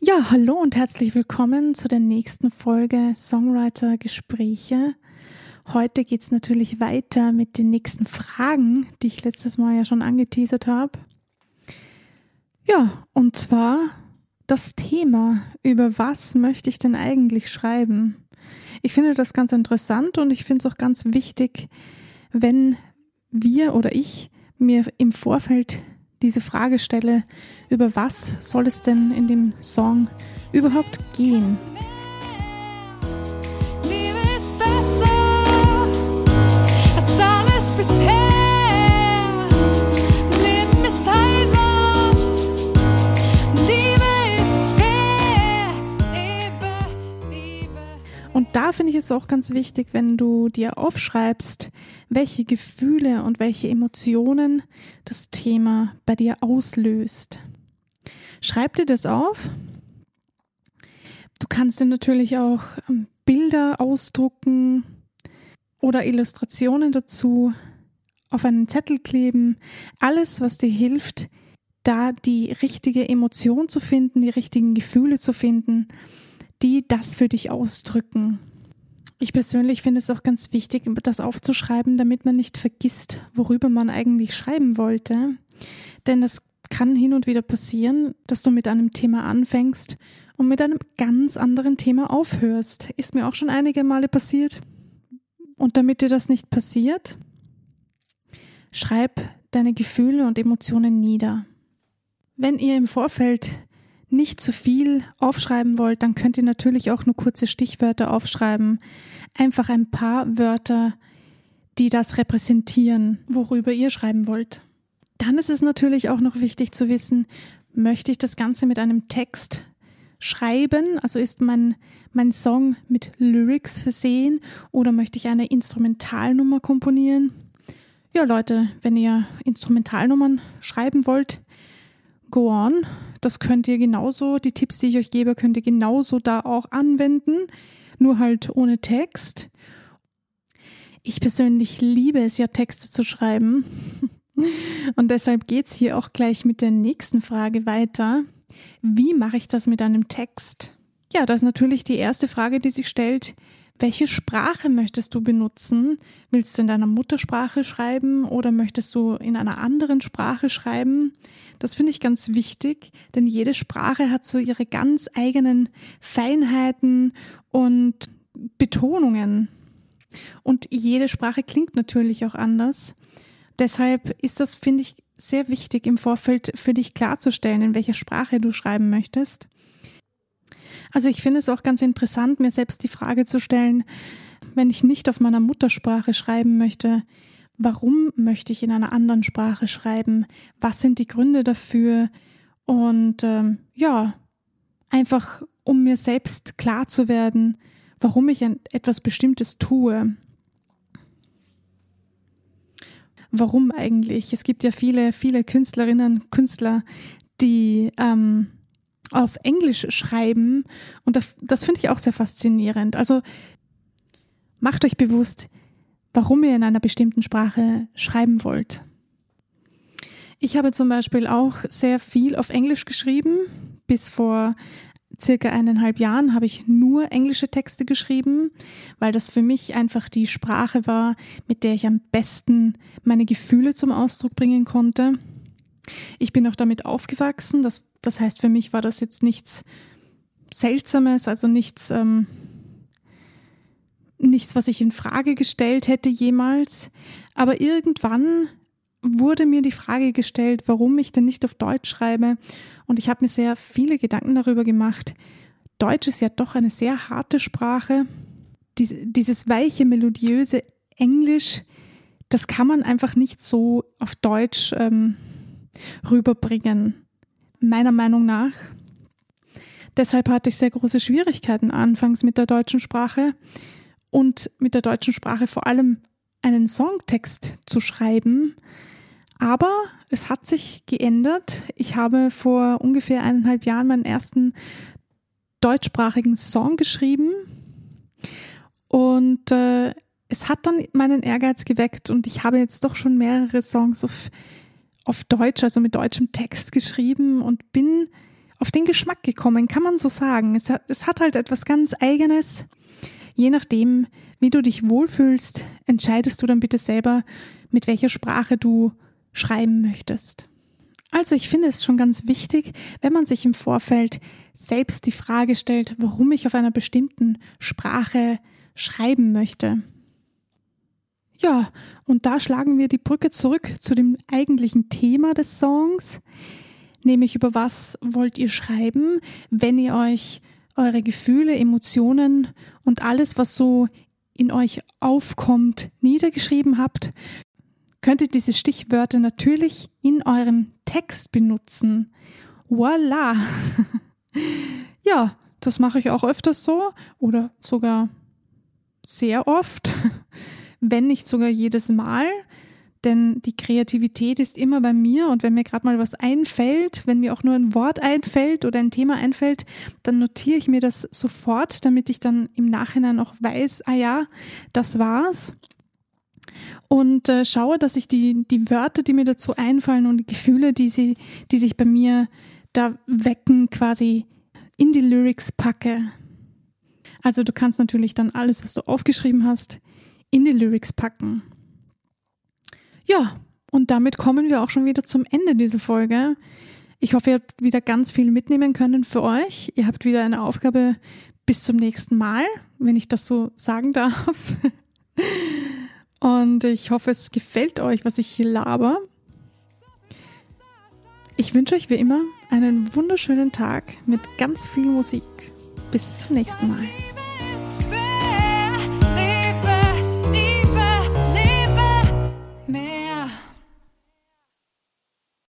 Ja, hallo und herzlich willkommen zu der nächsten Folge Songwriter Gespräche. Heute geht's natürlich weiter mit den nächsten Fragen, die ich letztes Mal ja schon angeteasert habe. Ja, und zwar das Thema, über was möchte ich denn eigentlich schreiben? Ich finde das ganz interessant und ich finde es auch ganz wichtig, wenn wir oder ich mir im Vorfeld diese Frage stelle, über was soll es denn in dem Song überhaupt gehen? Es auch ganz wichtig, wenn du dir aufschreibst, welche Gefühle und welche Emotionen das Thema bei dir auslöst. Schreib dir das auf. Du kannst dir natürlich auch ähm, Bilder ausdrucken oder Illustrationen dazu auf einen Zettel kleben. Alles, was dir hilft, da die richtige Emotion zu finden, die richtigen Gefühle zu finden die das für dich ausdrücken. Ich persönlich finde es auch ganz wichtig, das aufzuschreiben, damit man nicht vergisst, worüber man eigentlich schreiben wollte. Denn es kann hin und wieder passieren, dass du mit einem Thema anfängst und mit einem ganz anderen Thema aufhörst. Ist mir auch schon einige Male passiert. Und damit dir das nicht passiert, schreib deine Gefühle und Emotionen nieder. Wenn ihr im Vorfeld nicht zu viel aufschreiben wollt, dann könnt ihr natürlich auch nur kurze Stichwörter aufschreiben. Einfach ein paar Wörter, die das repräsentieren, worüber ihr schreiben wollt. Dann ist es natürlich auch noch wichtig zu wissen, möchte ich das Ganze mit einem Text schreiben? Also ist mein, mein Song mit Lyrics versehen oder möchte ich eine Instrumentalnummer komponieren? Ja, Leute, wenn ihr Instrumentalnummern schreiben wollt, go on. Das könnt ihr genauso, die Tipps, die ich euch gebe, könnt ihr genauso da auch anwenden, nur halt ohne Text. Ich persönlich liebe es ja, Texte zu schreiben. Und deshalb geht's hier auch gleich mit der nächsten Frage weiter. Wie mache ich das mit einem Text? Ja, das ist natürlich die erste Frage, die sich stellt. Welche Sprache möchtest du benutzen? Willst du in deiner Muttersprache schreiben oder möchtest du in einer anderen Sprache schreiben? Das finde ich ganz wichtig, denn jede Sprache hat so ihre ganz eigenen Feinheiten und Betonungen. Und jede Sprache klingt natürlich auch anders. Deshalb ist das, finde ich, sehr wichtig im Vorfeld für dich klarzustellen, in welcher Sprache du schreiben möchtest. Also ich finde es auch ganz interessant, mir selbst die Frage zu stellen, wenn ich nicht auf meiner Muttersprache schreiben möchte, warum möchte ich in einer anderen Sprache schreiben? Was sind die Gründe dafür? Und ähm, ja, einfach um mir selbst klar zu werden, warum ich etwas Bestimmtes tue. Warum eigentlich? Es gibt ja viele, viele Künstlerinnen, Künstler, die ähm, auf Englisch schreiben. Und das, das finde ich auch sehr faszinierend. Also macht euch bewusst, warum ihr in einer bestimmten Sprache schreiben wollt. Ich habe zum Beispiel auch sehr viel auf Englisch geschrieben. Bis vor circa eineinhalb Jahren habe ich nur englische Texte geschrieben, weil das für mich einfach die Sprache war, mit der ich am besten meine Gefühle zum Ausdruck bringen konnte. Ich bin auch damit aufgewachsen. Das, das heißt, für mich war das jetzt nichts Seltsames, also nichts, ähm, nichts, was ich in Frage gestellt hätte jemals. Aber irgendwann wurde mir die Frage gestellt, warum ich denn nicht auf Deutsch schreibe. Und ich habe mir sehr viele Gedanken darüber gemacht. Deutsch ist ja doch eine sehr harte Sprache. Dies, dieses weiche, melodiöse Englisch, das kann man einfach nicht so auf Deutsch ähm, rüberbringen, meiner Meinung nach. Deshalb hatte ich sehr große Schwierigkeiten anfangs mit der deutschen Sprache und mit der deutschen Sprache vor allem einen Songtext zu schreiben. Aber es hat sich geändert. Ich habe vor ungefähr eineinhalb Jahren meinen ersten deutschsprachigen Song geschrieben und äh, es hat dann meinen Ehrgeiz geweckt und ich habe jetzt doch schon mehrere Songs auf auf Deutsch, also mit deutschem Text geschrieben und bin auf den Geschmack gekommen, kann man so sagen. Es hat, es hat halt etwas ganz Eigenes. Je nachdem, wie du dich wohlfühlst, entscheidest du dann bitte selber, mit welcher Sprache du schreiben möchtest. Also ich finde es schon ganz wichtig, wenn man sich im Vorfeld selbst die Frage stellt, warum ich auf einer bestimmten Sprache schreiben möchte. Ja, und da schlagen wir die Brücke zurück zu dem eigentlichen Thema des Songs, nämlich über was wollt ihr schreiben, wenn ihr euch eure Gefühle, Emotionen und alles, was so in euch aufkommt, niedergeschrieben habt, könnt ihr diese Stichwörter natürlich in eurem Text benutzen. Voila! ja, das mache ich auch öfters so oder sogar sehr oft, wenn nicht sogar jedes Mal denn die Kreativität ist immer bei mir und wenn mir gerade mal was einfällt, wenn mir auch nur ein Wort einfällt oder ein Thema einfällt, dann notiere ich mir das sofort, damit ich dann im Nachhinein auch weiß, ah ja, das war's. Und äh, schaue, dass ich die, die Wörter, die mir dazu einfallen und die Gefühle, die, sie, die sich bei mir da wecken, quasi in die Lyrics packe. Also du kannst natürlich dann alles, was du aufgeschrieben hast, in die Lyrics packen. Ja, und damit kommen wir auch schon wieder zum Ende dieser Folge. Ich hoffe, ihr habt wieder ganz viel mitnehmen können für euch. Ihr habt wieder eine Aufgabe bis zum nächsten Mal, wenn ich das so sagen darf. Und ich hoffe, es gefällt euch, was ich hier laber. Ich wünsche euch wie immer einen wunderschönen Tag mit ganz viel Musik. Bis zum nächsten Mal.